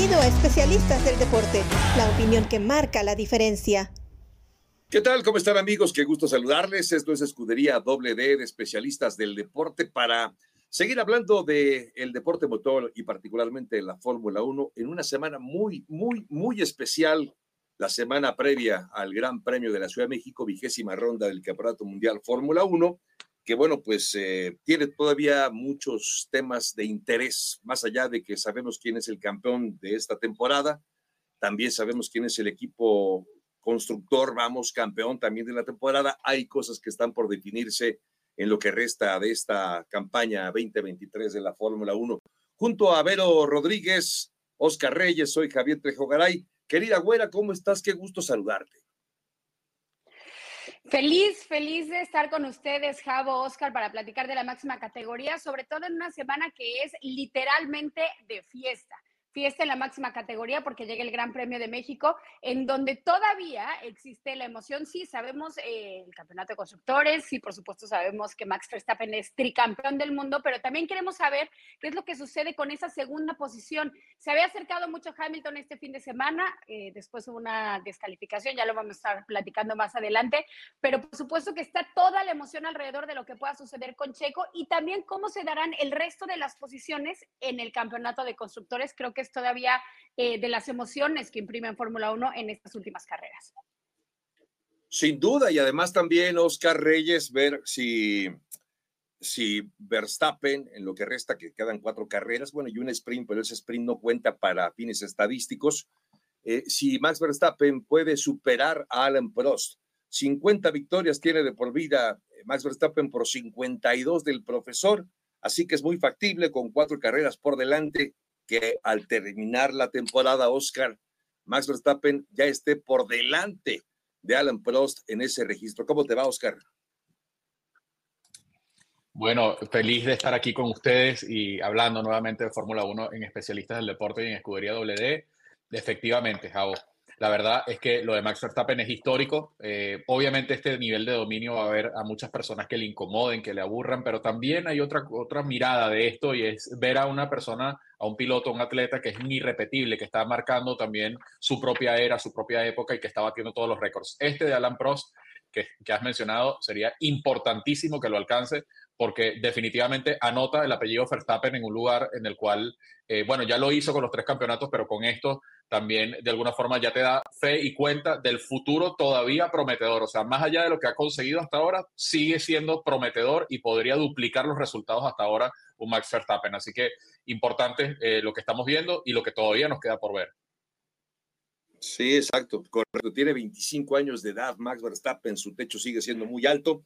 Bienvenido a Especialistas del Deporte, la opinión que marca la diferencia. ¿Qué tal? ¿Cómo están amigos? Qué gusto saludarles. Esto es Escudería Doble D de Especialistas del Deporte para seguir hablando del el deporte motor y particularmente la Fórmula 1 en una semana muy, muy, muy especial, la semana previa al Gran Premio de la Ciudad de México, vigésima ronda del Campeonato Mundial Fórmula 1 que bueno, pues eh, tiene todavía muchos temas de interés, más allá de que sabemos quién es el campeón de esta temporada, también sabemos quién es el equipo constructor, vamos, campeón también de la temporada, hay cosas que están por definirse en lo que resta de esta campaña 2023 de la Fórmula 1. Junto a Vero Rodríguez, Oscar Reyes, soy Javier Trejo Garay. Querida güera, ¿cómo estás? Qué gusto saludarte. Feliz, feliz de estar con ustedes, Javo, Oscar, para platicar de la máxima categoría, sobre todo en una semana que es literalmente de fiesta fiesta en la máxima categoría porque llega el Gran Premio de México, en donde todavía existe la emoción. Sí, sabemos eh, el campeonato de constructores, sí, por supuesto sabemos que Max Verstappen es tricampeón del mundo, pero también queremos saber qué es lo que sucede con esa segunda posición. Se había acercado mucho Hamilton este fin de semana, eh, después hubo una descalificación, ya lo vamos a estar platicando más adelante, pero por supuesto que está toda la emoción alrededor de lo que pueda suceder con Checo y también cómo se darán el resto de las posiciones en el campeonato de constructores. Creo que todavía eh, de las emociones que imprimen Fórmula 1 en estas últimas carreras. Sin duda, y además también Oscar Reyes, ver si, si Verstappen, en lo que resta, que quedan cuatro carreras, bueno, y un sprint, pero ese sprint no cuenta para fines estadísticos, eh, si Max Verstappen puede superar a Alan Prost. 50 victorias tiene de por vida eh, Max Verstappen por 52 del profesor, así que es muy factible con cuatro carreras por delante que al terminar la temporada, Oscar, Max Verstappen ya esté por delante de Alan Prost en ese registro. ¿Cómo te va, Oscar? Bueno, feliz de estar aquí con ustedes y hablando nuevamente de Fórmula 1 en especialistas del deporte y en escudería WD. Efectivamente, Javo, la verdad es que lo de Max Verstappen es histórico. Eh, obviamente este nivel de dominio va a haber a muchas personas que le incomoden, que le aburran, pero también hay otra, otra mirada de esto y es ver a una persona, a un piloto, a un atleta que es irrepetible, que está marcando también su propia era, su propia época y que está batiendo todos los récords. Este de Alan Prost, que, que has mencionado, sería importantísimo que lo alcance porque definitivamente anota el apellido Verstappen en un lugar en el cual, eh, bueno, ya lo hizo con los tres campeonatos, pero con esto también de alguna forma ya te da fe y cuenta del futuro todavía prometedor. O sea, más allá de lo que ha conseguido hasta ahora, sigue siendo prometedor y podría duplicar los resultados hasta ahora un Max Verstappen. Así que importante eh, lo que estamos viendo y lo que todavía nos queda por ver. Sí, exacto, correcto. Tiene 25 años de edad, Max Verstappen, su techo sigue siendo muy alto.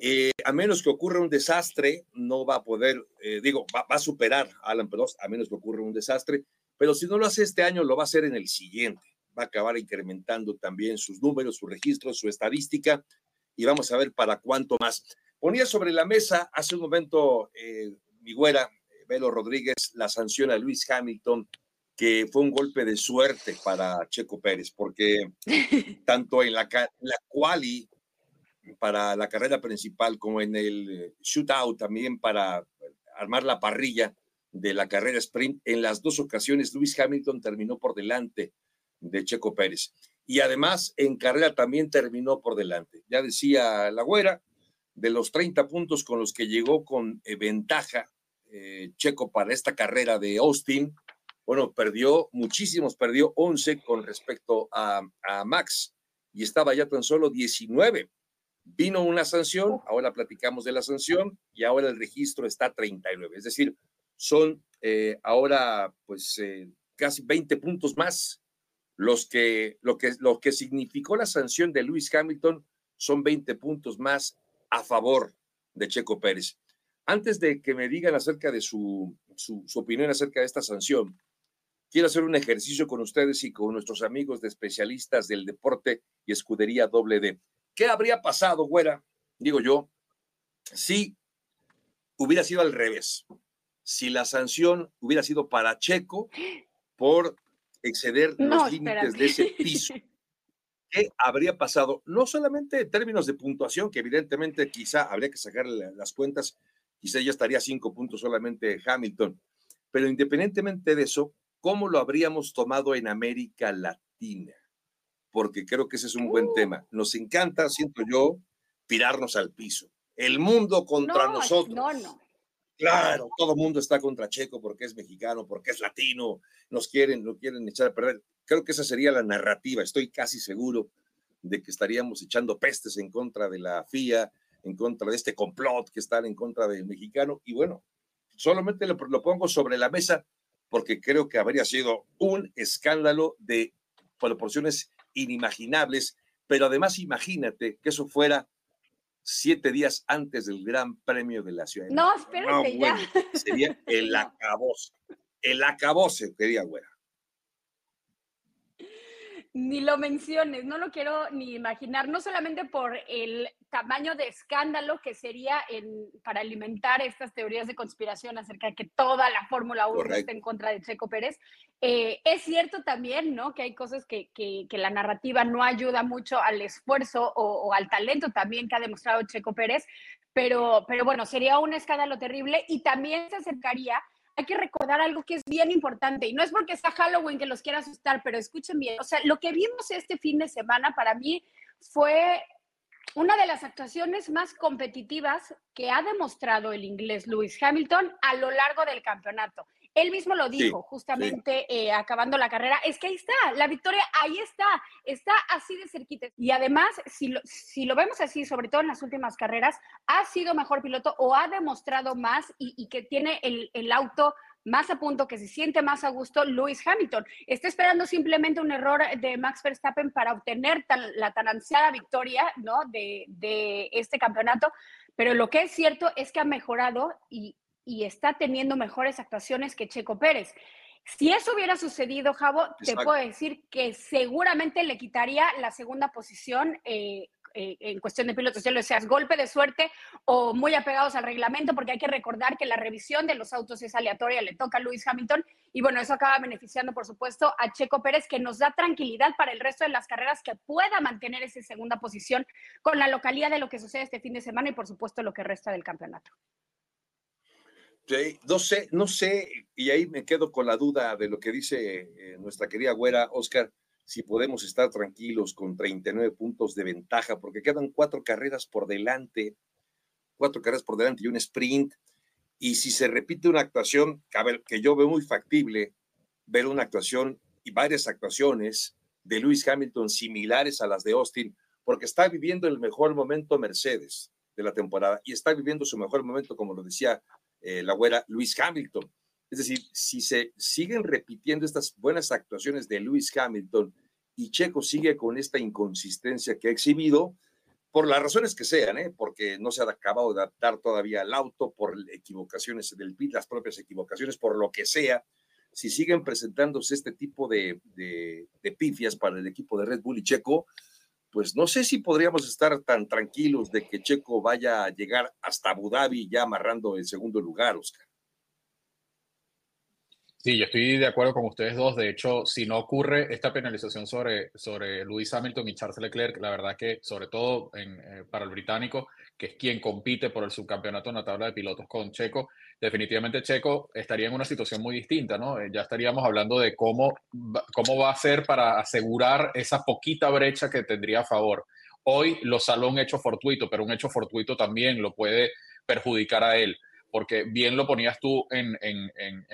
Eh, a menos que ocurra un desastre, no va a poder, eh, digo, va, a superar a Alan Prost, a menos que ocurra un desastre, pero si no lo hace este año, lo va a hacer en el siguiente. Va a acabar incrementando también sus números, sus registros, su estadística, y vamos a ver para cuánto más. Ponía sobre la mesa hace un momento eh, mi güera, Velo Rodríguez, la sanción a Luis Hamilton, que fue un golpe de suerte para Checo Pérez, porque tanto en la, la quali para la carrera principal, como en el eh, shootout también para armar la parrilla de la carrera sprint. En las dos ocasiones, Luis Hamilton terminó por delante de Checo Pérez. Y además, en carrera también terminó por delante. Ya decía la güera, de los 30 puntos con los que llegó con eh, ventaja eh, Checo para esta carrera de Austin, bueno, perdió muchísimos, perdió 11 con respecto a, a Max y estaba ya tan solo 19 Vino una sanción, ahora platicamos de la sanción y ahora el registro está 39. Es decir, son eh, ahora pues eh, casi 20 puntos más los que lo, que lo que significó la sanción de Luis Hamilton son 20 puntos más a favor de Checo Pérez. Antes de que me digan acerca de su, su, su opinión acerca de esta sanción, quiero hacer un ejercicio con ustedes y con nuestros amigos de especialistas del deporte y escudería doble D. ¿Qué habría pasado, güera? Digo yo, si hubiera sido al revés. Si la sanción hubiera sido para Checo por exceder los límites de ese piso. ¿Qué habría pasado? No solamente en términos de puntuación, que evidentemente quizá habría que sacar las cuentas, quizá ya estaría cinco puntos solamente Hamilton, pero independientemente de eso, ¿cómo lo habríamos tomado en América Latina? Porque creo que ese es un buen uh. tema. Nos encanta, siento yo, tirarnos al piso. El mundo contra nosotros. No, no. Claro, todo el mundo está contra Checo porque es mexicano, porque es latino, nos quieren, lo quieren echar a perder. Creo que esa sería la narrativa. Estoy casi seguro de que estaríamos echando pestes en contra de la FIA, en contra de este complot que están en contra del mexicano. Y bueno, solamente lo, lo pongo sobre la mesa porque creo que habría sido un escándalo de proporciones inimaginables. Pero además, imagínate que eso fuera siete días antes del Gran Premio de la Ciudad. No, espérate ya. Sería el acabose. El acabose, quería güera. Ni lo menciones, no lo quiero ni imaginar, no solamente por el tamaño de escándalo que sería en, para alimentar estas teorías de conspiración acerca de que toda la Fórmula 1 está en contra de Checo Pérez. Eh, es cierto también, ¿no? Que hay cosas que, que, la narrativa no ayuda mucho al esfuerzo o, al talento también que ha demostrado Checo Pérez, pero, pero bueno, sería un escándalo terrible y también se acercaría hay que recordar algo que es bien importante y no es porque sea Halloween que los quiera asustar, pero escuchen bien, o sea, lo que vimos este fin de semana para mí fue una de las actuaciones más competitivas que ha demostrado el inglés Lewis Hamilton a lo largo del campeonato. Él mismo lo dijo justamente eh, acabando la carrera, es que ahí está, la victoria ahí está, está así de cerquita. Y además, si lo, si lo vemos así, sobre todo en las últimas carreras, ha sido mejor piloto o ha demostrado más y, que tiene el, el auto más a punto, que se siente más a gusto Lewis Hamilton. Está esperando simplemente un error de Max Verstappen para obtener la tan ansiada victoria ¿no? de, de, este campeonato, pero lo que es cierto es que ha mejorado y, y está teniendo mejores actuaciones que Checo Pérez. Si eso hubiera sucedido, Javo, te puedo decir que seguramente le quitaría la segunda posición eh, eh, en cuestión de pilotos, ya lo seas golpe de suerte o muy apegados al reglamento, porque hay que recordar que la revisión de los autos es aleatoria, le toca a Lewis Hamilton, y bueno, eso acaba beneficiando, por supuesto, a Checo Pérez, que nos da tranquilidad para el resto de las carreras, que pueda mantener esa segunda posición con la localidad de lo que sucede este fin de semana y, por supuesto, lo que resta del campeonato. No sé, no sé, y ahí me quedo con la duda de lo que dice eh, nuestra querida güera Oscar si podemos estar tranquilos con 39 puntos de ventaja, porque quedan cuatro carreras por delante, cuatro carreras por delante y un sprint. Y si se repite una actuación, que yo veo muy factible, ver una actuación y varias actuaciones de Lewis Hamilton similares a las de Austin, porque está viviendo el mejor momento Mercedes de la temporada y está viviendo su mejor momento, como lo decía eh, la güera Lewis Hamilton. Es decir, si se siguen repitiendo estas buenas actuaciones de Lewis Hamilton y Checo sigue con esta inconsistencia que ha exhibido, por las razones que sean, ¿eh? porque no se ha acabado de adaptar todavía al auto, por equivocaciones del pit, las propias equivocaciones, por lo que sea, si siguen presentándose este tipo de, de, pifias para el equipo de Red Bull y Checo, pues no sé si podríamos estar tan tranquilos de que Checo vaya a llegar hasta Abu Dhabi ya amarrando el segundo lugar, Oscar. Sí, yo estoy de acuerdo con ustedes dos. De hecho, si no ocurre esta penalización sobre, sobre Lewis Hamilton y Charles Leclerc, la verdad que, sobre todo en, eh, para el británico, que es quien compite por el subcampeonato en la tabla de pilotos con Checo, definitivamente Checo estaría en una situación muy distinta, ¿no? Eh, ya estaríamos hablando de cómo, cómo va a ser para asegurar esa poquita brecha que tendría a favor. Hoy lo saló un hecho fortuito, pero un hecho fortuito también lo puede perjudicar a él porque bien lo ponías tú en,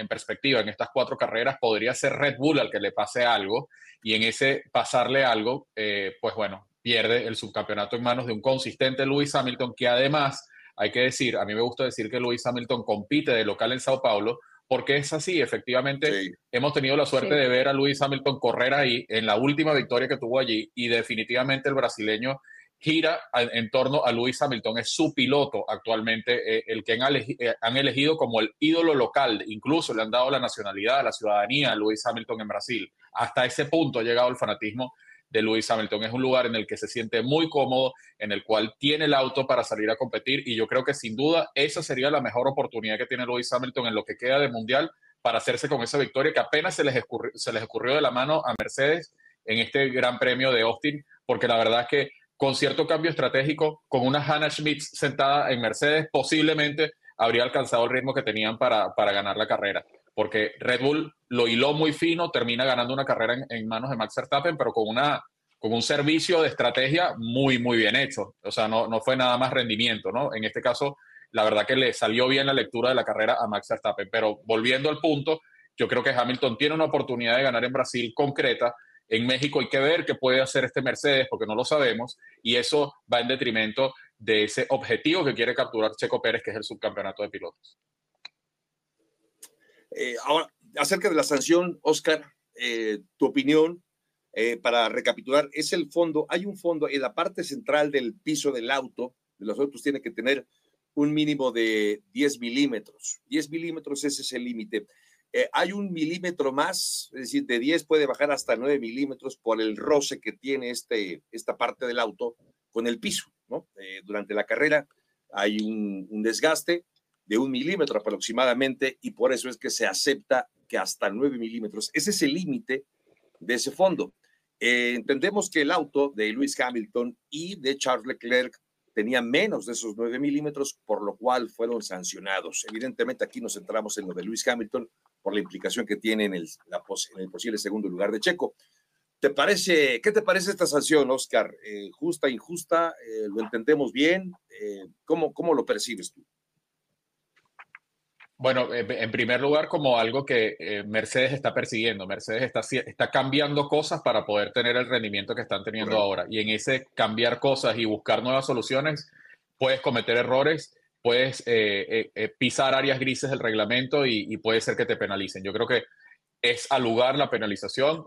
perspectiva, en estas cuatro carreras podría ser Red Bull al que le pase algo y en ese pasarle algo, eh, pues bueno, pierde el subcampeonato en manos de un consistente Lewis Hamilton que además, hay que decir, a mí me gusta decir que Lewis Hamilton compite de local en Sao Paulo porque es así, efectivamente, hemos tenido la suerte de ver a Lewis Hamilton correr ahí en la última victoria que tuvo allí y definitivamente el brasileño gira en torno a Lewis Hamilton. Es su piloto actualmente, eh, el que eh, han, elegido como el ídolo local. Incluso le han dado la nacionalidad, la ciudadanía a Lewis Hamilton en Brasil. Hasta ese punto ha llegado el fanatismo de Lewis Hamilton. Es un lugar en el que se siente muy cómodo, en el cual tiene el auto para salir a competir y yo creo que sin duda esa sería la mejor oportunidad que tiene Lewis Hamilton en lo que queda de mundial para hacerse con esa victoria que apenas se les, se les ocurrió de la mano a Mercedes en este Gran Premio de Austin, porque la verdad es que con cierto cambio estratégico, con una Hannah Schmidt sentada en Mercedes, posiblemente habría alcanzado el ritmo que tenían para, ganar la carrera. porque Red Bull lo hiló muy fino, termina ganando una carrera en, manos de Max Verstappen, pero con, una, con un servicio de estrategia muy, muy bien hecho. O sea, no, no fue nada más rendimiento, ¿no? En este caso, la verdad que le salió bien la lectura de la carrera a Max Verstappen. Pero volviendo al punto, yo creo que Hamilton tiene una oportunidad de ganar en Brasil concreta. En México hay que ver qué puede hacer este Mercedes, porque no lo sabemos, y eso va en detrimento de ese objetivo que quiere capturar Checo Pérez, que es el subcampeonato de pilotos. Eh, ahora, acerca de la sanción, Oscar, eh, tu opinión, eh, para recapitular, es el fondo, hay un fondo en la parte central del piso del auto, de los autos tiene que tener un mínimo de 10 milímetros. 10 milímetros, ese es el límite. Hay un milímetro más, es decir, de 10 puede bajar hasta 9 milímetros por el roce que tiene este, esta parte del auto con el piso, ¿no? durante la carrera hay un, desgaste, de un milímetro aproximadamente y por eso es que se acepta que hasta nueve milímetros. Ese es el límite de ese fondo. Eh, entendemos que el auto de Lewis Hamilton y de Charles Leclerc tenía menos de esos nueve milímetros, por lo cual fueron sancionados. Evidentemente aquí nos centramos en lo de Lewis Hamilton por la implicación que tiene en el, la, en el posible segundo lugar de Checo. ¿Te parece, ¿Qué te parece esta sanción, Oscar? Eh, ¿Justa, injusta? Eh, ¿Lo entendemos bien? ¿cómo, ¿Cómo lo percibes tú? Bueno, eh, en primer lugar, como algo que eh, Mercedes está persiguiendo. Mercedes está, está cambiando cosas para poder tener el rendimiento que están teniendo ahora. Y en ese cambiar cosas y buscar nuevas soluciones, puedes cometer errores, puedes eh, pisar áreas grises del reglamento y, puede ser que te penalicen. Yo creo que es al lugar la penalización.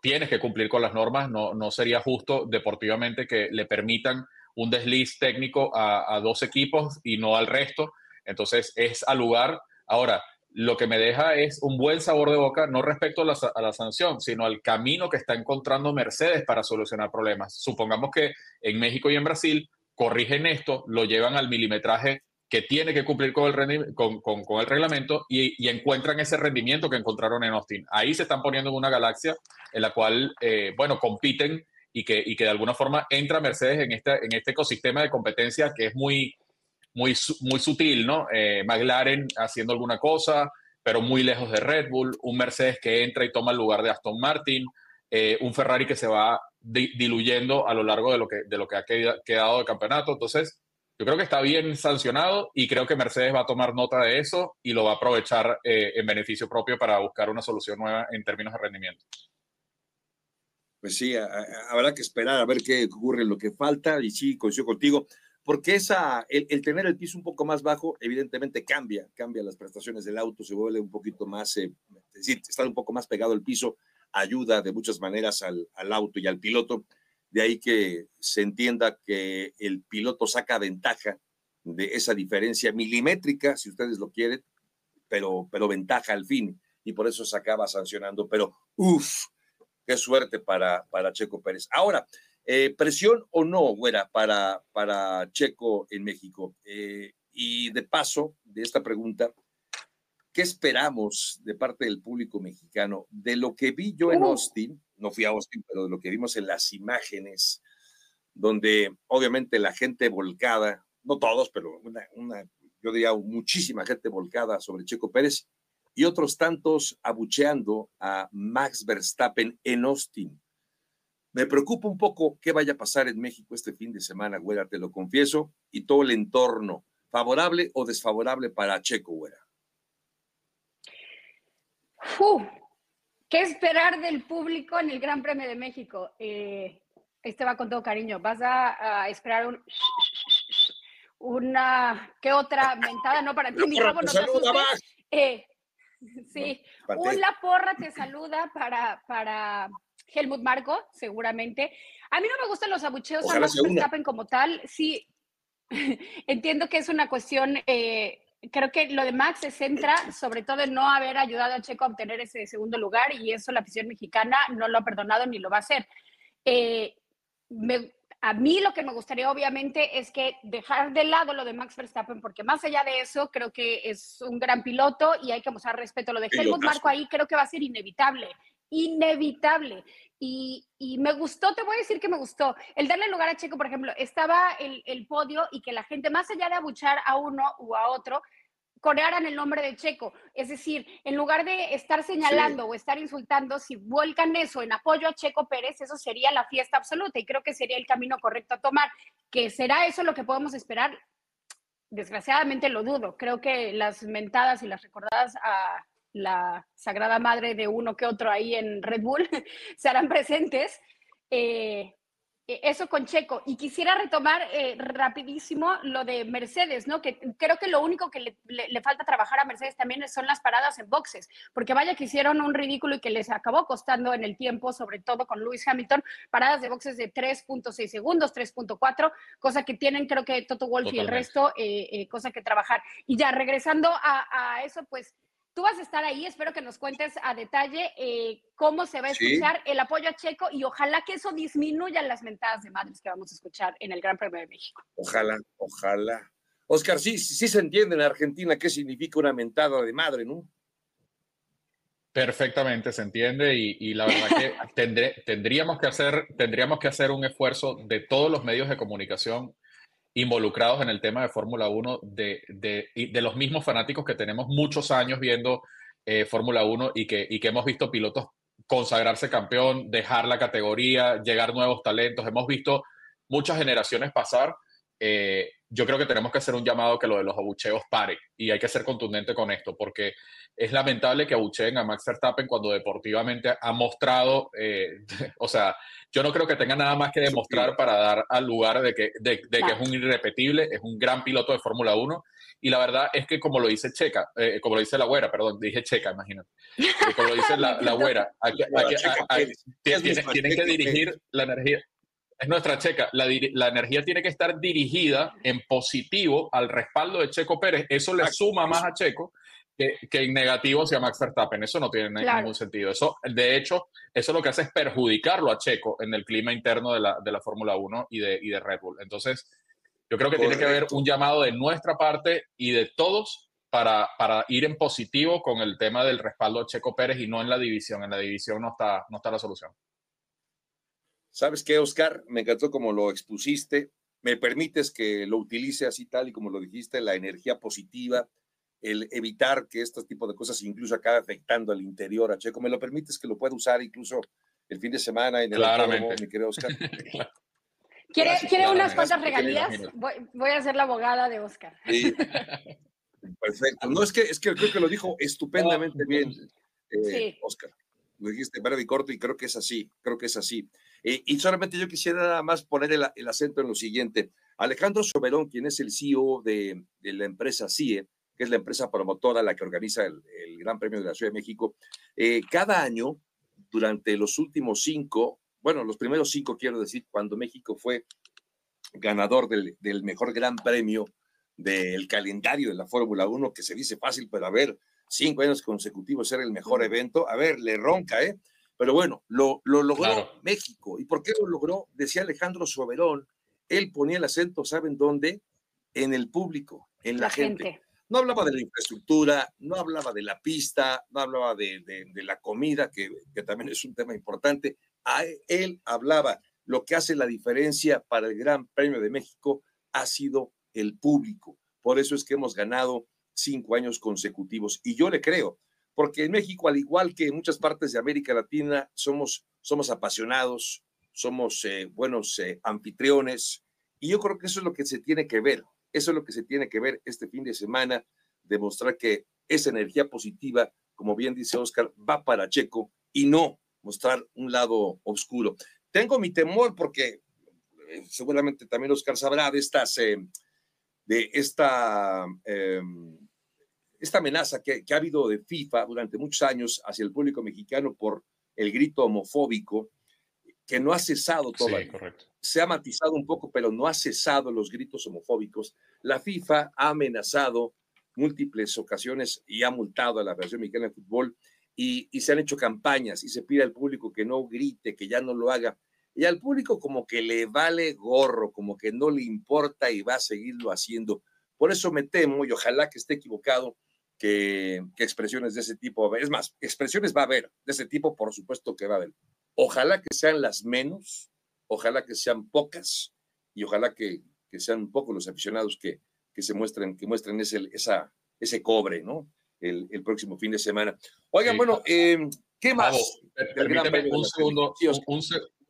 tienes que cumplir con las normas. No, no sería justo deportivamente que le permitan un desliz técnico a, a dos equipos y no al resto entonces es al lugar. Ahora, lo que me deja es un buen sabor de boca, no respecto a la, sanción, sino al camino que está encontrando Mercedes para solucionar problemas. Supongamos que en México y en Brasil corrigen esto, lo llevan al milimetraje que tiene que cumplir con el, con, el reglamento y, encuentran ese rendimiento que encontraron en Austin. Ahí se están poniendo en una galaxia en la cual, eh, bueno, compiten y que, y que de alguna forma entra Mercedes en este, en este ecosistema de competencia que es muy, muy, muy sutil, ¿no? Eh, McLaren haciendo alguna cosa, pero muy lejos de Red Bull, un Mercedes que entra y toma el lugar de Aston Martin, eh, un Ferrari que se va diluyendo a lo largo de lo que, de lo que ha quedado de campeonato. Entonces, yo creo que está bien sancionado y creo que Mercedes va a tomar nota de eso y lo va a aprovechar eh, en beneficio propio para buscar una solución nueva en términos de rendimiento. Pues sí, habrá que esperar a ver qué ocurre, lo que falta y sí, coincido contigo porque esa, el, tener el piso un poco más bajo, evidentemente cambia, cambia las prestaciones del auto, se vuelve un poquito más, eh, es decir, estar un poco más pegado al piso ayuda de muchas maneras al, al, auto y al piloto. De ahí que se entienda que el piloto saca ventaja de esa diferencia milimétrica, si ustedes lo quieren, pero, pero ventaja al fin, y por eso se acaba sancionando. Pero, uff, qué suerte para, para Checo Pérez. Ahora, eh, ¿Presión o no, güera, para, para Checo en México? Eh, y de paso, de esta pregunta, ¿qué esperamos de parte del público mexicano? De lo que vi yo en. Austin, no fui a Austin, pero lo que vimos en las imágenes, donde obviamente la gente volcada, no todos, pero una, una yo diría muchísima gente volcada sobre Checo Pérez y otros tantos abucheando a Max Verstappen en Austin. Me preocupa un poco qué vaya a pasar en México este fin de semana, güera, te lo confieso, y todo el entorno, favorable o desfavorable para Checo, güera. ¿Qué esperar del público en el Gran Premio de México? Eh, este va con todo cariño. ¿Vas a, esperar un, una, ¿qué otra mentada? No, para ti, mi no eh, sí, una porra te saluda para, para Helmut Marco, seguramente. A mí no me gustan los abucheos a Max Verstappen como tal. Sí, entiendo que es una cuestión. Eh, creo que lo de Max se centra sobre todo en no haber ayudado a Checo a obtener ese segundo lugar y eso la afición mexicana no lo ha perdonado ni lo va a hacer. Eh, a mí lo que me gustaría obviamente es que dejar de lado lo de Max Verstappen, porque más allá de eso creo que es un gran piloto y hay que mostrar respeto. Lo de Helmut Marco ahí creo que va a ser inevitable inevitable. Y, me gustó, te voy a decir que me gustó. El darle lugar a Checo, por ejemplo, estaba el, el, podio y que la gente, más allá de abuchar a uno u a otro, corearan el nombre de Checo. Es decir, en lugar de estar señalando o estar insultando, si vuelcan eso en apoyo a Checo Pérez, eso sería la fiesta absoluta y creo que sería el camino correcto a tomar. ¿Que será eso lo que podemos esperar? Desgraciadamente lo dudo. Creo que las mentadas y las recordadas a la sagrada madre de uno que otro ahí en Red Bull se harán presentes. Eh, e, eso con Checo. Y quisiera retomar eh, rapidísimo lo de Mercedes, ¿no? Que creo que lo único que le, falta trabajar a Mercedes también son las paradas en boxes, porque vaya que hicieron un ridículo y que les acabó costando en el tiempo, sobre todo con Lewis Hamilton, paradas de boxes de 3.6 segundos, 3.4, cosa que tienen creo que Toto Wolff y el resto, eh, eh, cosa que trabajar. Y ya regresando a eso, pues Tú vas a estar ahí, espero que nos cuentes a detalle eh, cómo se va a escuchar el apoyo a Checo y ojalá que eso disminuya las mentadas de madres que vamos a escuchar en el Gran Premio de México. Ojalá, ojalá. Oscar, sí, sí se entiende en Argentina qué significa una mentada de madre, ¿no? Perfectamente, se entiende y, la verdad que tendríamos, que hacer, tendríamos que hacer un esfuerzo de todos los medios de comunicación involucrados en el tema de Fórmula 1 de, de, los mismos fanáticos que tenemos muchos años viendo eh, Fórmula 1 y que, y que hemos visto pilotos consagrarse campeón, dejar la categoría, llegar nuevos talentos. Hemos visto muchas generaciones pasar. Eh, yo creo que tenemos que hacer un llamado que lo de los abucheos pare y hay que ser contundente con esto porque es lamentable que abucheen a Max Verstappen cuando deportivamente ha mostrado, eh, o sea, yo no creo que tenga nada más que demostrar para dar al lugar de que, de, que es un irrepetible, es un gran piloto de Fórmula 1. Y la verdad es que, como lo dice Checa, eh, como lo dice la güera, perdón, dije Checa, imagínate. Como lo dice la, la güera, tienen, que dirigir la energía. Es nuestra checa. La, la, energía tiene que estar dirigida en positivo al respaldo de Checo Pérez. Eso le suma más a Checo que, en negativo sea Max Verstappen. Eso no tiene ningún sentido. Eso, de hecho, eso lo que hace es perjudicarlo a Checo en el clima interno de la, de la Fórmula 1 y de, y de Red Bull. Entonces, yo creo que tiene que haber un llamado de nuestra parte y de todos para, para, ir en positivo con el tema del respaldo a Checo Pérez y no en la división. En la división no está, no está la solución. ¿Sabes qué, Oscar? Me encantó como lo expusiste. Me permites que lo utilice así tal y como lo dijiste, la energía positiva, el evitar que este tipo de cosas incluso acabe afectando al interior a Checo. ¿Me lo permites que lo pueda usar incluso el fin de semana en el Claramente. mi querido Oscar? ¿Quiere, ¿quiere unas cuantas regalías? Voy, a ser la abogada de Oscar. Perfecto. No, es que, es que creo que lo dijo estupendamente bien, eh, Oscar. Lo dijiste breve y corto y creo que es así, creo que es así. Eh, y solamente yo quisiera nada más poner el, el, acento en lo siguiente. Alejandro Soberón, quien es el CEO de, de la empresa CIE, que es la empresa promotora la que organiza el, Gran Premio de la Ciudad de México, eh, cada año, durante los últimos cinco, bueno, los primeros cinco, quiero decir, cuando México fue ganador del, mejor Gran Premio del calendario de la Fórmula 1, que se dice fácil, pero a ver, cinco años consecutivos ser el mejor evento, a ver, le ronca, ¿eh? Pero bueno, lo, lo logró México. ¿Y por qué lo logró? Decía Alejandro Soberón, él ponía el acento, ¿saben dónde? En el público, en la, gente. No hablaba de la infraestructura, no hablaba de la pista, no hablaba de, la comida, que, también es un tema importante. A él hablaba. Lo que hace la diferencia para el Gran Premio de México ha sido el público. Por eso es que hemos ganado cinco años consecutivos. Y yo le creo, porque en México, al igual que en muchas partes de América Latina, somos, somos apasionados, somos eh, buenos eh, anfitriones. Y yo creo que eso es lo que se tiene que ver. Eso es lo que se tiene que ver este fin de semana, demostrar que esa energía positiva, como bien dice Oscar, va para Checo y no mostrar un lado oscuro. Tengo mi temor porque eh, seguramente también Oscar sabrá de estas, eh, de esta, em, esta amenaza que, que, ha habido de FIFA durante muchos años hacia el público mexicano por el grito homofóbico que no ha cesado todavía. Se ha matizado un poco, pero no ha cesado los gritos homofóbicos. La FIFA ha amenazado múltiples ocasiones y ha multado a la Federación Mexicana de Fútbol y, se han hecho campañas y se pide al público que no grite, que ya no lo haga. Y al público como que le vale gorro, como que no le importa y va a seguirlo haciendo. Por eso me temo, y ojalá que esté equivocado, que, que expresiones de ese tipo, es más, expresiones va a haber, de ese tipo por supuesto que va a haber, Ojalá que sean las menos, ojalá que sean pocas y ojalá que, sean pocos los aficionados que, que se muestren, que muestren ese, esa, ese cobre, ¿no? El, próximo fin de semana. Oigan, bueno, em, ¿qué más? permíteme un segundo,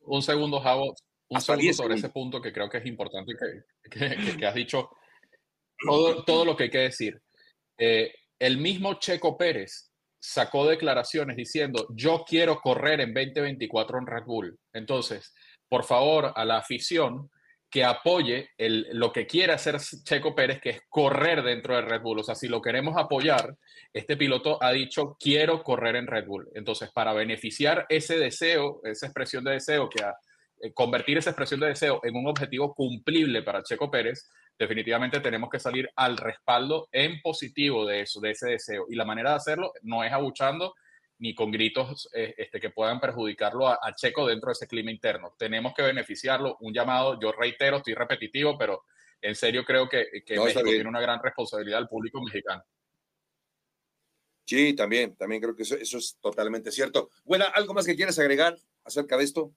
un, segundo, Javo, un segundo sobre ese punto que creo que es importante que, que, has dicho. Todo, lo que hay que decir. Eh, el mismo Checo Pérez sacó declaraciones diciendo, yo quiero correr en 2024 en Red Bull. Entonces, por favor, a la afición que apoye lo que quiere hacer Checo Pérez, que es correr dentro de Red Bull. O sea, si lo queremos apoyar, este piloto ha dicho, quiero correr en Red Bull. Entonces, para beneficiar ese deseo, esa expresión de deseo, que eh, convertir esa expresión de deseo en un objetivo cumplible para Checo Pérez, definitivamente tenemos que salir al respaldo en positivo de eso, de ese deseo. Y la manera de hacerlo no es abuchando ni con gritos eh, este, que puedan perjudicarlo a, Checo dentro de ese clima interno. Tenemos que beneficiarlo. Un llamado, yo reitero, estoy repetitivo, pero en serio creo que, que México tiene una gran responsabilidad al público mexicano. Sí, también, también creo que eso, eso es totalmente cierto. Bueno, ¿algo más que quieres agregar acerca de esto?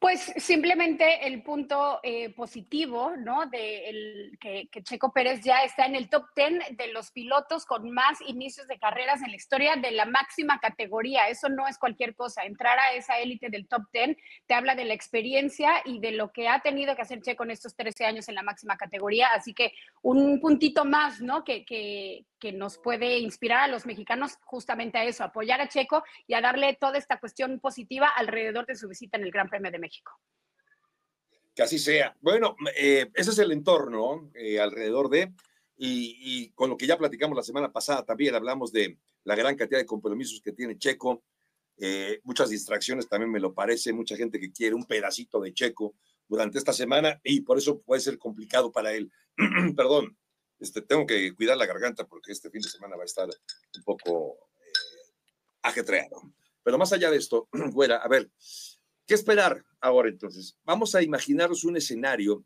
Pues simplemente el punto eh, positivo, ¿no? De el, que, Checo Pérez ya está en el top 10 de los pilotos con más inicios de carreras en la historia de la máxima categoría. Eso no es cualquier cosa. Entrar a esa élite del top 10 te habla de la experiencia y de lo que ha tenido que hacer Checo en estos 13 años en la máxima categoría. Así que un puntito más, ¿no? Que, que, que nos puede inspirar a los mexicanos justamente a eso, apoyar a Checo y a darle toda esta cuestión positiva alrededor de su visita en el Gran Premio de México. Que así sea. Bueno, eh, ese es el entorno eh, alrededor de, y, con lo que ya platicamos la semana pasada también, hablamos de la gran cantidad de compromisos que tiene Checo, eh, muchas distracciones también me lo parece, mucha gente que quiere un pedacito de Checo durante esta semana y por eso puede ser complicado para él. Perdón, este, tengo que cuidar la garganta porque este fin de semana va a estar un poco eh, ajetreado. Pero más allá de esto, Güera, a ver, ¿qué esperar ahora entonces? Vamos a imaginarnos un escenario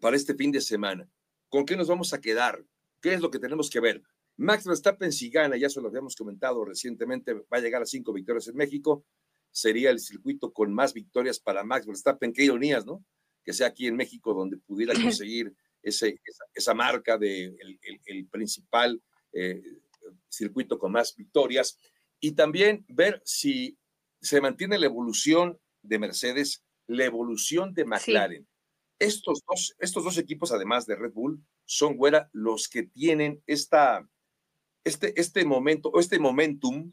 para este fin de semana. ¿Con qué nos vamos a quedar? ¿Qué es lo que tenemos que ver? Max Verstappen si gana, ya se lo habíamos comentado recientemente, va a llegar a cinco victorias en México. Sería el circuito con más victorias para Max Verstappen. Qué ironías, ¿no? Que sea aquí en México donde pudiera conseguir esa, marca de el, principal eh, circuito con más victorias y también ver si se mantiene la evolución de Mercedes, la evolución de McLaren. Estos, dos, estos dos equipos, además de Red Bull, son güera, los que tienen esta, este, este momento o este momentum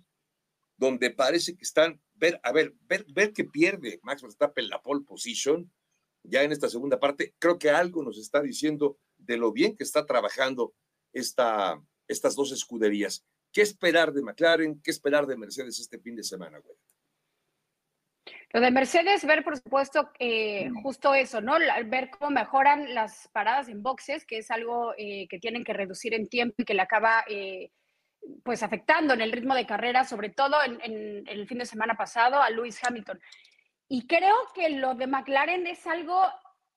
donde parece que están, ver, a ver, ver, ver que pierde Max Verstappen la pole position ya en esta segunda parte, creo que algo nos está diciendo de lo bien que está trabajando esta, estas dos escuderías. ¿Qué esperar de McLaren? ¿Qué esperar de Mercedes este fin de semana, güey? Lo de Mercedes, ver por supuesto eh, justo eso, ¿no? Ver cómo mejoran las paradas en boxes, que es algo eh, que tienen que reducir en tiempo y que le acaba eh, pues afectando en el ritmo de carrera, sobre todo en, el fin de semana pasado a Lewis Hamilton. Y creo que lo de McLaren es algo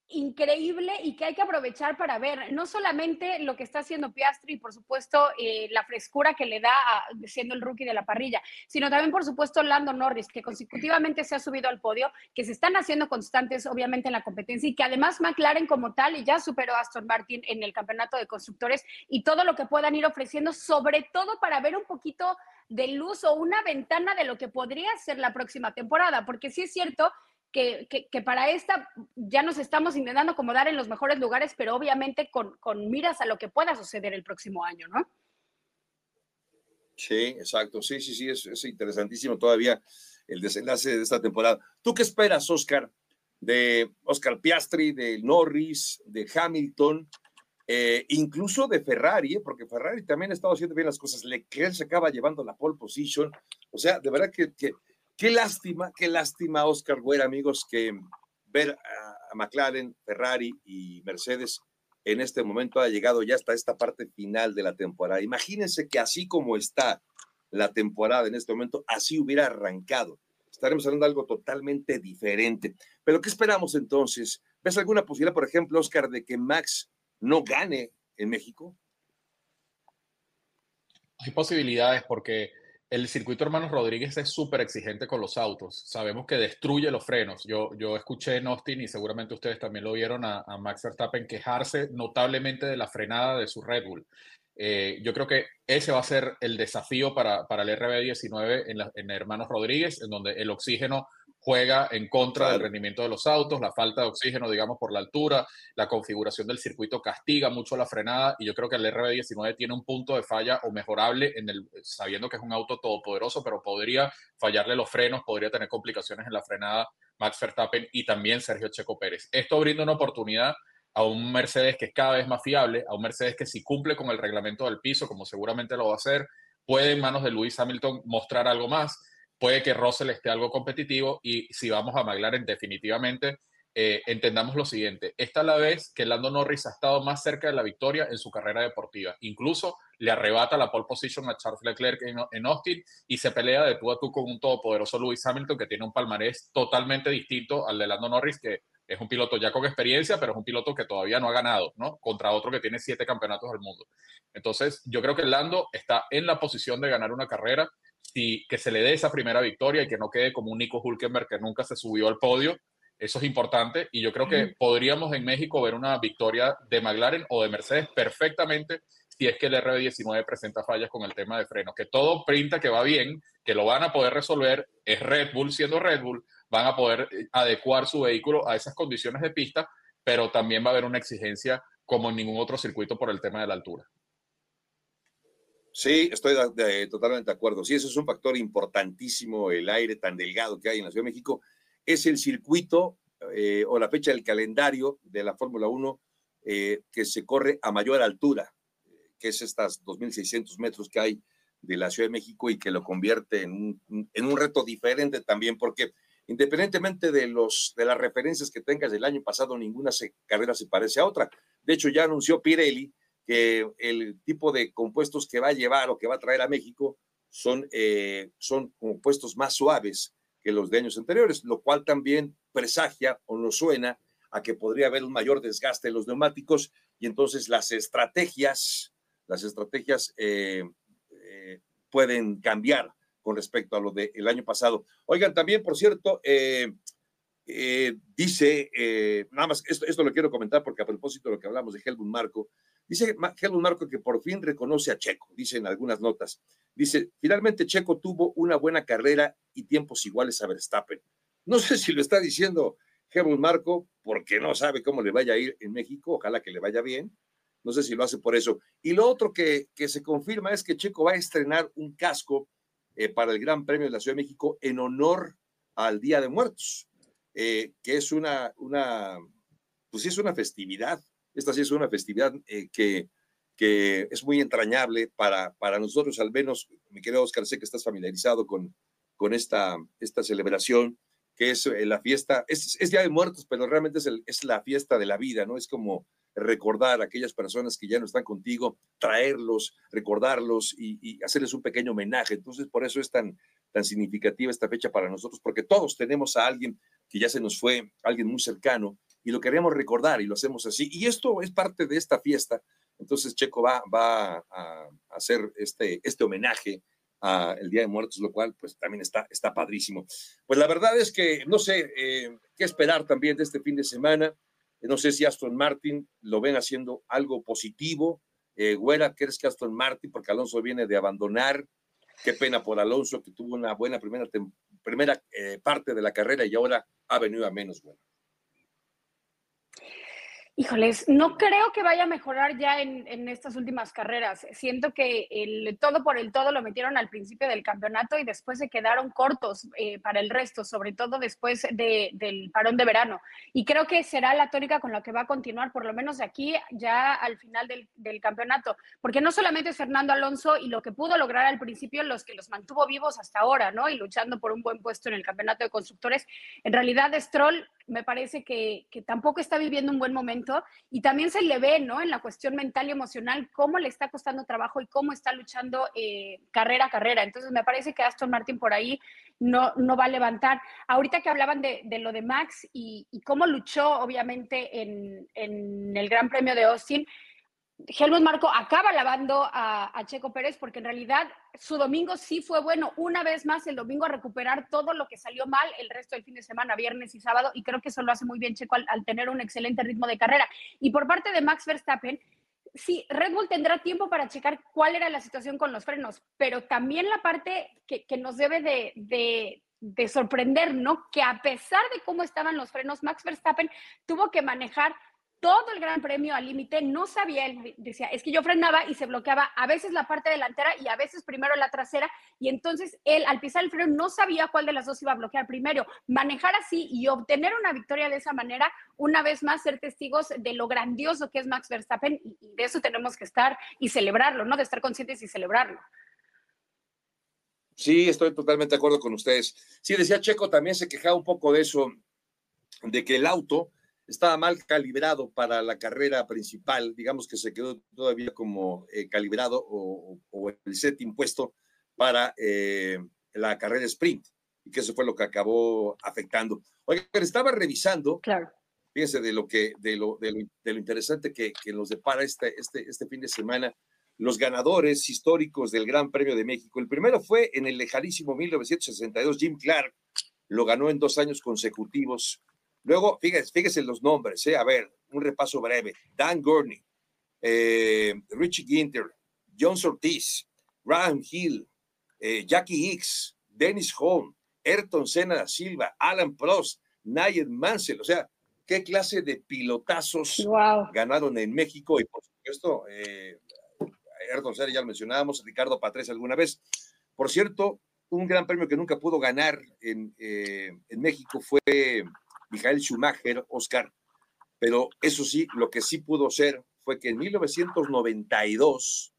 increíble y que hay que aprovechar para ver no solamente lo que está haciendo Piastri y por supuesto eh, la frescura que le da siendo el rookie de la parrilla, sino también por supuesto Lando Norris que consecutivamente se ha subido al podio, que se están haciendo constantes obviamente en la competencia y que además McLaren como tal ya superó a Aston Martin en el campeonato de constructores y todo lo que puedan ir ofreciendo, sobre todo para ver un poquito de luz o una ventana de lo que podría ser la próxima temporada, porque sí es cierto que, para esta ya nos estamos intentando acomodar en los mejores lugares, pero obviamente con, miras a lo que pueda suceder el próximo año, ¿no? Sí, exacto. Sí, sí, sí, es, interesantísimo todavía el desenlace de esta temporada. ¿Tú qué esperas, Oscar, de Oscar Piastri, de Norris, de Hamilton, eh, incluso de Ferrari, porque Ferrari también ha estado haciendo bien las cosas. Leclerc se acaba llevando la pole position. O sea, de verdad que Qué lástima, qué lástima, Oscar Güera, amigos, que ver a, McLaren, Ferrari y Mercedes en este momento ha llegado ya hasta esta parte final de la temporada. Imagínense que así como está la temporada en este momento, así hubiera arrancado. Estaremos hablando de algo totalmente diferente. Pero ¿qué esperamos entonces? ¿Ves alguna posibilidad, por ejemplo, Oscar, de que Max no gane en México? Hay posibilidades porque el circuito Hermanos Rodríguez es súper exigente con los autos. Sabemos que destruye los frenos. Yo, yo escuché en Austin y seguramente ustedes también lo vieron a, Max Verstappen quejarse notablemente de la frenada de su Red Bull. Eh, yo creo que ese va a ser el desafío para, para el RB19 en, en Hermanos Rodríguez, en donde el oxígeno juega en contra del rendimiento de los autos, la falta de oxígeno, digamos, por la altura, la configuración del circuito castiga mucho la frenada y yo creo que el RB19 tiene un punto de falla o mejorable en el, sabiendo que es un auto todopoderoso, pero podría fallarle los frenos, podría tener complicaciones en la frenada Max Verstappen y también Sergio Checo Pérez. Esto brinda una oportunidad a un Mercedes que es cada vez más fiable, a un Mercedes que si cumple con el reglamento del piso, como seguramente lo va a hacer, puede en manos de Lewis Hamilton mostrar algo más puede que Russell esté algo competitivo y si vamos a McLaren definitivamente eh, entendamos lo siguiente, esta es la vez que Lando Norris ha estado más cerca de la victoria en su carrera deportiva. Incluso le arrebata la pole position a Charles Leclerc en, Austin y se pelea de tú a tú con un todopoderoso Lewis Hamilton que tiene un palmarés totalmente distinto al de Lando Norris, que es un piloto ya con experiencia, pero es un piloto que todavía no ha ganado, ¿no? Contra otro que tiene siete campeonatos del mundo. Entonces, yo creo que Lando está en la posición de ganar una carrera y que se le dé esa primera victoria y que no quede como un Nico Hulkenberg que nunca se subió al podio. Eso es importante y yo creo que podríamos en México ver una victoria de McLaren o de Mercedes perfectamente si es que el RB19 presenta fallas con el tema de frenos, que todo printa que va bien, que lo van a poder resolver, es Red Bull siendo Red Bull, van a poder eh, adecuar su vehículo a esas condiciones de pista, pero también va a haber una exigencia como en ningún otro circuito por el tema de la altura. Sí, estoy totalmente de acuerdo. Sí, eso es un factor importantísimo, el aire tan delgado que hay en la Ciudad de México. Es el circuito eh, o la fecha del calendario de la Fórmula 1 eh, que se corre a mayor altura, que es estas 2.600 metros que hay de la Ciudad de México y que lo convierte en un, reto diferente también, porque independientemente de las referencias que tengas del año pasado, ninguna carrera se parece a otra. De hecho, ya anunció Pirelli que el tipo de compuestos que va a llevar o que va a traer a México son, eh, son compuestos más suaves que los de años anteriores, lo cual también presagia o nos suena a que podría haber un mayor desgaste en los neumáticos y entonces las estrategias, las estrategias eh, eh, pueden cambiar con respecto a lo del año pasado. Oigan, también, por cierto, dice, nada más, esto, esto lo quiero comentar porque a propósito de lo que hablamos de Helmut Marco, Dice Helmut Marco que por fin reconoce a Checo, dice en algunas notas. Dice, finalmente Checo tuvo una buena carrera y tiempos iguales a Verstappen. No sé si lo está diciendo Helmut Marco porque no sabe cómo le vaya a ir en México, ojalá que le vaya bien. No sé si lo hace por eso. Y lo otro que, que se confirma es que Checo va a estrenar un casco eh, para el Gran Premio de la Ciudad de México en honor al Día de Muertos, eh, que es una, una, pues es una festividad esta sí es una festividad eh, que, que es muy entrañable para, para nosotros, al menos, mi querido Oscar, sé que estás familiarizado con, con esta, esta celebración, que es eh, la fiesta, es, es Día de Muertos, pero realmente es, el, es la fiesta de la vida, ¿no? Es como recordar a aquellas personas que ya no están contigo, traerlos, recordarlos y, y, hacerles un pequeño homenaje. Entonces, por eso es tan, tan significativa esta fecha para nosotros, porque todos tenemos a alguien que ya se nos fue, alguien muy cercano, y lo queremos recordar y lo hacemos así. Y esto es parte de esta fiesta. Entonces Checo va, va a, hacer este, este homenaje al Día de Muertos, lo cual pues también está, está padrísimo. Pues la verdad es que no sé eh, qué esperar también de este fin de semana. No sé si Aston Martin lo ven haciendo algo positivo. Eh, Güera, ¿crees que Aston Martin, porque Alonso viene de abandonar? Qué pena por Alonso, que tuvo una buena primera, primera eh, parte de la carrera y ahora ha venido a menos, bueno. Híjoles, no creo que vaya a mejorar ya en, estas últimas carreras. Siento que el todo por el todo lo metieron al principio del campeonato y después se quedaron cortos eh, para el resto, sobre todo después del parón de verano. Y creo que será la tónica con la que va a continuar, por lo menos de aquí ya al final del, del campeonato. Porque no solamente es Fernando Alonso y lo que pudo lograr al principio, los que los mantuvo vivos hasta ahora, ¿no? Y luchando por un buen puesto en el campeonato de constructores. En realidad, Stroll me parece que, que tampoco está viviendo un buen momento y también se le ve, ¿no? En la cuestión mental y emocional, cómo le está costando trabajo y cómo está luchando eh, carrera a carrera. Entonces, me parece que Aston Martin por ahí no, no va a levantar. Ahorita que hablaban de, lo de Max y, cómo luchó, obviamente, en, en el Gran Premio de Austin, Helmut Marco acaba lavando a, Checo Pérez porque en realidad su domingo sí fue bueno. Una vez más, el domingo a recuperar todo lo que salió mal el resto del fin de semana, viernes y sábado, y creo que eso lo hace muy bien Checo al, tener un excelente ritmo de carrera. Y por parte de Max Verstappen, sí, Red Bull tendrá tiempo para checar cuál era la situación con los frenos, pero también la parte que, nos debe de, de, de sorprender, ¿no? Que a pesar de cómo estaban los frenos, Max Verstappen tuvo que manejar todo el gran premio al límite, no sabía, él decía, es que yo frenaba y se bloqueaba a veces la parte delantera y a veces primero la trasera, y entonces él al pisar el freno no sabía cuál de las dos iba a bloquear primero. Manejar así y obtener una victoria de esa manera, una vez más ser testigos de lo grandioso que es Max Verstappen, y, de eso tenemos que estar y celebrarlo, ¿no? De estar conscientes y celebrarlo. Sí, estoy totalmente de acuerdo con ustedes. Sí, decía Checo, también se quejaba un poco de eso, de que el auto estaba mal calibrado para la carrera principal, digamos que se quedó todavía como eh, calibrado o, el set impuesto para eh, la carrera sprint, y que eso fue lo que acabó afectando. Oiga, pero estaba revisando, claro. fíjense de lo que, de lo, de lo, interesante que, que, nos depara este, este, este fin de semana, los ganadores históricos del Gran Premio de México. El primero fue en el lejanísimo 1962, Jim Clark, lo ganó en dos años consecutivos Luego, fíjese, fíjese los nombres, ¿eh? a ver, un repaso breve. Dan Gurney, eh, Richie Ginter, John Ortiz, Graham Hill, eh, Jackie Hicks, Dennis Holm, Ayrton Senna da Silva, Alan Prost, Nigel Mansell, o sea, qué clase de pilotazos ganaron en México y por supuesto, eh, Ayrton Senna ya lo mencionábamos, Ricardo Patrese alguna vez. Por cierto, un gran premio que nunca pudo ganar en, en México fue Michael Schumacher, Oscar, pero eso sí, lo que sí pudo ser fue que en 1992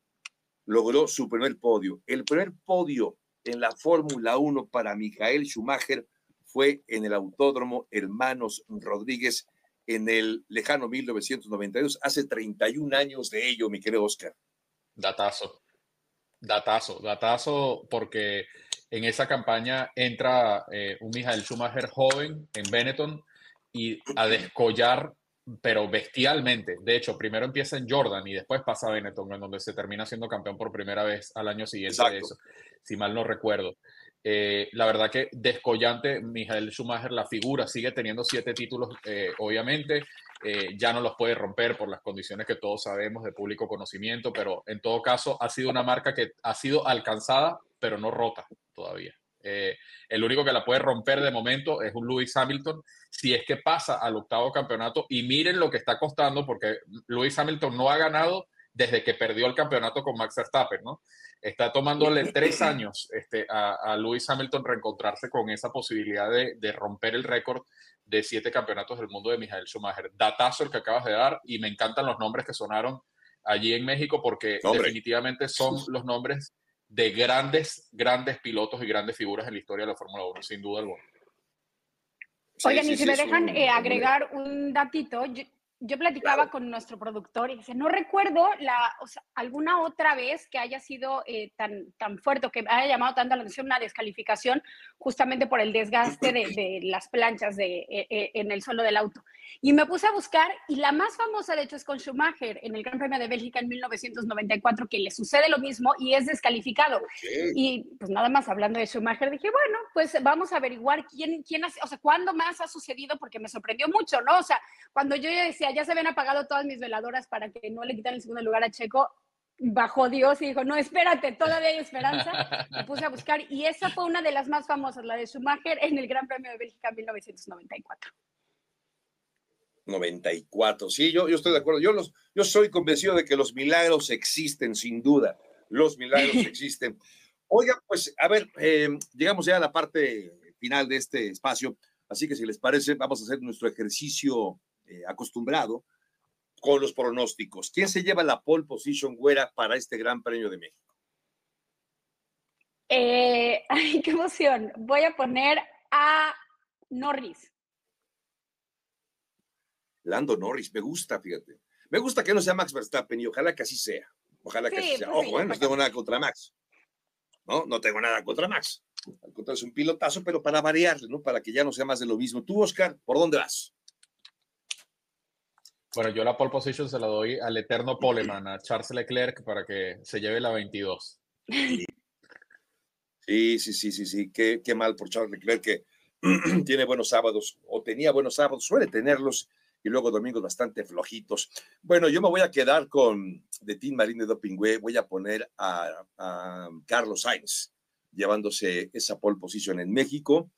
logró su primer podio. El primer podio en la Fórmula 1 para Michael Schumacher fue en el Autódromo Hermanos Rodríguez en el lejano 1992, hace 31 años de ello, mi querido Oscar. Datazo, datazo, datazo, porque en esa campaña entra eh, un Michael Schumacher joven en Benetton y a descollar, pero bestialmente. De hecho, primero empieza en Jordan y después pasa a Benetton, en donde se termina siendo campeón por primera vez al año siguiente de eso, si mal no recuerdo. Eh, la verdad que descollante, Michael Schumacher, la figura, sigue teniendo siete títulos, eh, obviamente. ya no los puede romper por las condiciones que todos sabemos de público conocimiento, pero en todo caso ha sido una marca que ha sido alcanzada, pero no rota todavía. Eh, el único que la puede romper de momento es un Lewis Hamilton si es que pasa al octavo campeonato y miren lo que está costando porque Lewis Hamilton no ha ganado desde que perdió el campeonato con Max Verstappen, ¿no? Está tomándole tres años este, a, a Lewis Hamilton reencontrarse con esa posibilidad de, de romper el récord de siete campeonatos del mundo de Michael Schumacher. Datazo el que acabas de dar y me encantan los nombres que sonaron allí en México porque definitivamente son los nombres de grandes, grandes pilotos y grandes figuras en la historia de la Fórmula 1, sin duda alguna. Oigan, y si me dejan eh, agregar un datito, yo platicaba con nuestro productor y dice, no recuerdo la, alguna otra vez que haya sido eh, tan, tan fuerte o que haya llamado tanto la atención una descalificación justamente por el desgaste de, las planchas de, eh, en el suelo del auto. Y me puse a buscar y la más famosa de hecho es con Schumacher en el Gran Premio de Bélgica en 1994 que le sucede lo mismo y es descalificado. Y pues nada más hablando de Schumacher dije, bueno, pues vamos a averiguar quién, quién hace, o sea, cuándo más ha sucedido porque me sorprendió mucho, ¿no? O sea, cuando yo decía, ya se habían apagado todas mis veladoras para que no le quitaran el segundo lugar a Checo, bajó Dios y dijo, no, espérate, todavía hay esperanza. Me puse a buscar y esa fue una de las más famosas, la de Schumacher en el Gran Premio de Bélgica en 1994. 94, sí, yo, yo estoy de acuerdo. Yo, los, yo soy convencido de que los milagros existen, sin duda. Los milagros existen. Oiga, pues, a ver, eh, llegamos ya a la parte final de este espacio, así que si les parece, vamos a hacer nuestro ejercicio eh, acostumbrado con los pronósticos. ¿Quién se lleva la pole position, güera, para este Gran Premio de México? Eh, ay, qué emoción. Voy a poner a Norris. Lando Norris, me gusta, fíjate. Me gusta que no sea Max Verstappen y ojalá que así sea. Ojalá que así sea. Pues Ojo, ¿eh? no tengo nada contra Max. No, no tengo nada contra Max. Al contrario, es un pilotazo, pero para variarle, ¿no? Para que ya no sea más de lo mismo. Tú, Oscar, ¿por dónde vas? Bueno, yo la pole position se la doy al eterno poleman, a Charles Leclerc, para que se lleve la 22. Sí, sí, sí, sí, sí. Qué, qué mal por Charles Leclerc que tiene buenos sábados o tenía buenos sábados, suele tenerlos y luego domingos bastante flojitos. Bueno, yo me voy a quedar con de Team Marine de Dopingüe, voy a poner a, a, Carlos Sainz llevándose esa pole position en México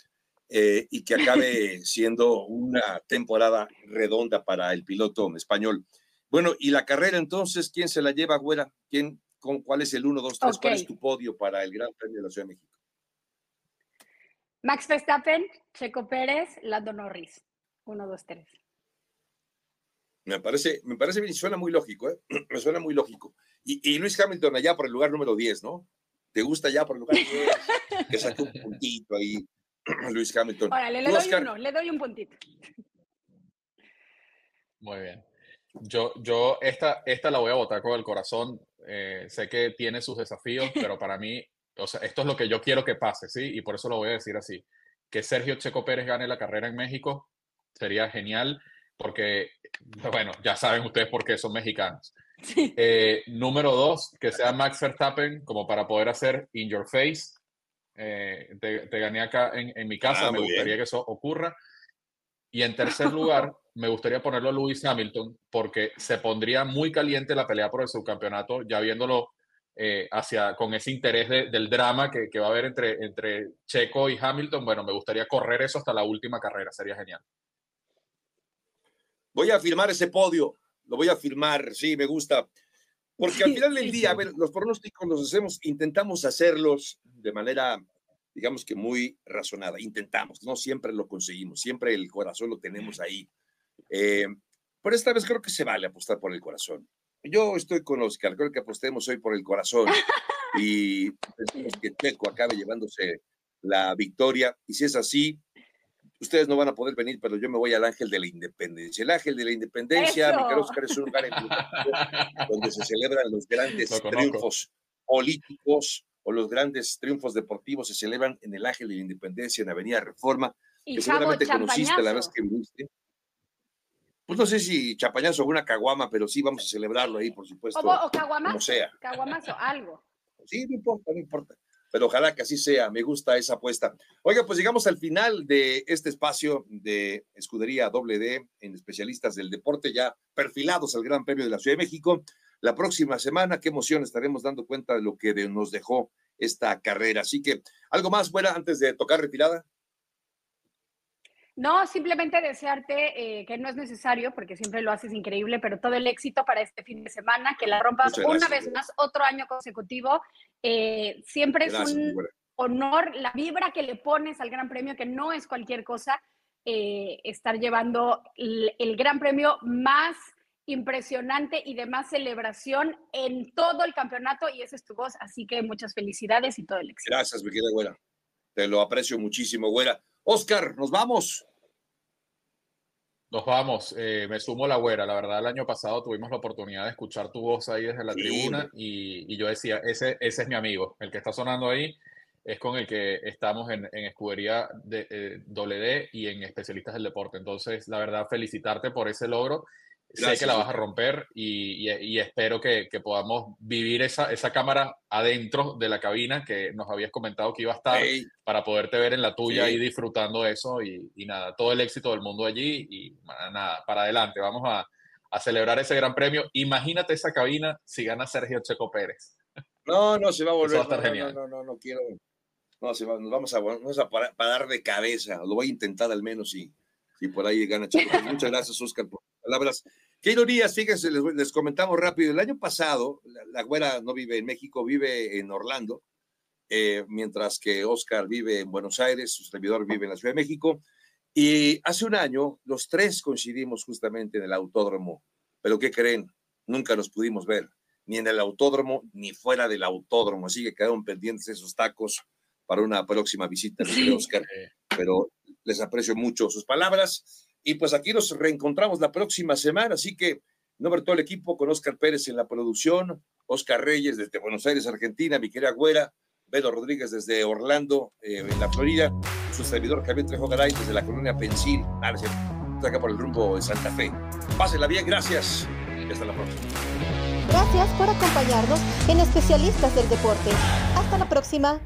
eh, y que acabe siendo una temporada redonda para el piloto español. Bueno, y la carrera entonces, ¿quién se la lleva, güera? ¿Quién, con, ¿Cuál es el 1, 2, 3? ¿Cuál es tu podio para el Gran Premio de la Ciudad de México? Max Verstappen, Checo Pérez, Lando Norris. 1, 2, 3. Me parece, me parece bien, suena muy lógico, ¿eh? Me suena muy lógico. Y, y, Luis Hamilton allá por el lugar número 10, ¿no? ¿Te gusta ya por el lugar 10? que saque un puntito ahí, Luis Hamilton. Órale, le doy Oscar? uno, le doy un puntito. Muy bien. Yo, yo esta, esta la voy a votar con el corazón. Eh, sé que tiene sus desafíos, pero para mí, o sea, esto es lo que yo quiero que pase, ¿sí? Y por eso lo voy a decir así. Que Sergio Checo Pérez gane la carrera en México sería genial, porque, bueno, ya saben ustedes por qué son mexicanos. Sí. Eh, número dos, que sea Max Verstappen, como para poder hacer In Your Face. Eh, te, te, gané acá en, en mi casa, ah, me gustaría bien. que eso ocurra. Y en tercer lugar, me gustaría ponerlo a Lewis Hamilton porque se pondría muy caliente la pelea por el subcampeonato, ya viéndolo eh, hacia, con ese interés de, del drama que, que, va a haber entre, entre Checo y Hamilton. Bueno, me gustaría correr eso hasta la última carrera, sería genial. Voy a firmar ese podio, lo voy a firmar, sí, me gusta. Porque al final del día, a ver, los pronósticos los hacemos, intentamos hacerlos de manera digamos que muy razonada. Intentamos, no siempre lo conseguimos, siempre el corazón lo tenemos ahí. Eh, pero esta vez creo que se vale apostar por el corazón. Yo estoy con Oscar, creo que apostemos hoy por el corazón y pensemos que Checo acabe llevándose la victoria. Y si es así, ustedes no van a poder venir, pero yo me voy al Ángel de la Independencia. El Ángel de la Independencia, mi querido Oscar, es un lugar en donde se celebran los grandes triunfos políticos o los grandes triunfos deportivos se celebran en el Ángel de la Independencia, en Avenida Reforma, y que seguramente conociste la vez que viniste. Pues no sé si chapañazo o una caguama, pero sí vamos a celebrarlo ahí, por supuesto. O, o caguamazo. Como sea. Caguamazo, algo. Sí, no importa, no importa. Pero ojalá que así sea, me gusta esa apuesta. Oiga, pues llegamos al final de este espacio de Escudería WD en especialistas del deporte, ya perfilados al Gran Premio de la Ciudad de México la próxima semana. Qué emoción estaremos dando cuenta de lo que nos dejó esta carrera. Así que, ¿algo más, fuera antes de tocar retirada? No, simplemente desearte eh, que no es necesario, porque siempre lo haces increíble, pero todo el éxito para este fin de semana, que la rompas gracias, una vez más, otro año consecutivo. Eh, siempre gracias, es un honor la vibra que le pones al Gran Premio, que no es cualquier cosa, eh, estar llevando el, el Gran Premio más impresionante y de más celebración en todo el campeonato y esa es tu voz, así que muchas felicidades y todo el éxito. Gracias, mi querida güera. Te lo aprecio muchísimo, güera. Oscar, nos vamos. Nos vamos, eh, me sumo la güera. La verdad, el año pasado tuvimos la oportunidad de escuchar tu voz ahí desde la sí. tribuna y, y, yo decía, ese, ese es mi amigo, el que está sonando ahí es con el que estamos en, en escudería de eh, WD y en especialistas del deporte. Entonces, la verdad, felicitarte por ese logro Gracias. Sé que la vas a romper y, y, y espero que, que, podamos vivir esa, esa cámara adentro de la cabina que nos habías comentado que iba a estar hey. para poderte ver en la tuya sí. y disfrutando eso y, y, nada, todo el éxito del mundo allí y nada, para adelante, vamos a, a celebrar ese gran premio. Imagínate esa cabina si gana Sergio Checo Pérez. No, no, se va a volver. Eso va a estar no, genial. No, no, no, no, quiero. No, se va, nos vamos a, vamos a parar, parar de cabeza. Lo voy a intentar al menos y, y por ahí gana Checo. Muchas gracias, Oscar, por palabras. Qué ironías, fíjense, les, les, comentamos rápido. El año pasado, la, la, güera no vive en México, vive en Orlando, eh, mientras que Oscar vive en Buenos Aires, su servidor vive en la Ciudad de México. Y hace un año, los tres coincidimos justamente en el autódromo. Pero ¿qué creen? Nunca nos pudimos ver, ni en el autódromo, ni fuera del autódromo. Así que quedaron pendientes esos tacos para una próxima visita, de Oscar. Pero les aprecio mucho sus palabras y pues aquí nos reencontramos la próxima semana, así que nombre todo el equipo con Oscar Pérez en la producción, Oscar Reyes desde Buenos Aires, Argentina, mi querida Güera, Beto Rodríguez desde Orlando, eh, en la Florida, su servidor Javier Trejo Garay desde la colonia Pensil, acá por el rumbo de Santa Fe. Pásenla bien, gracias y hasta la próxima. Gracias por acompañarnos en Especialistas del Deporte. Hasta la próxima.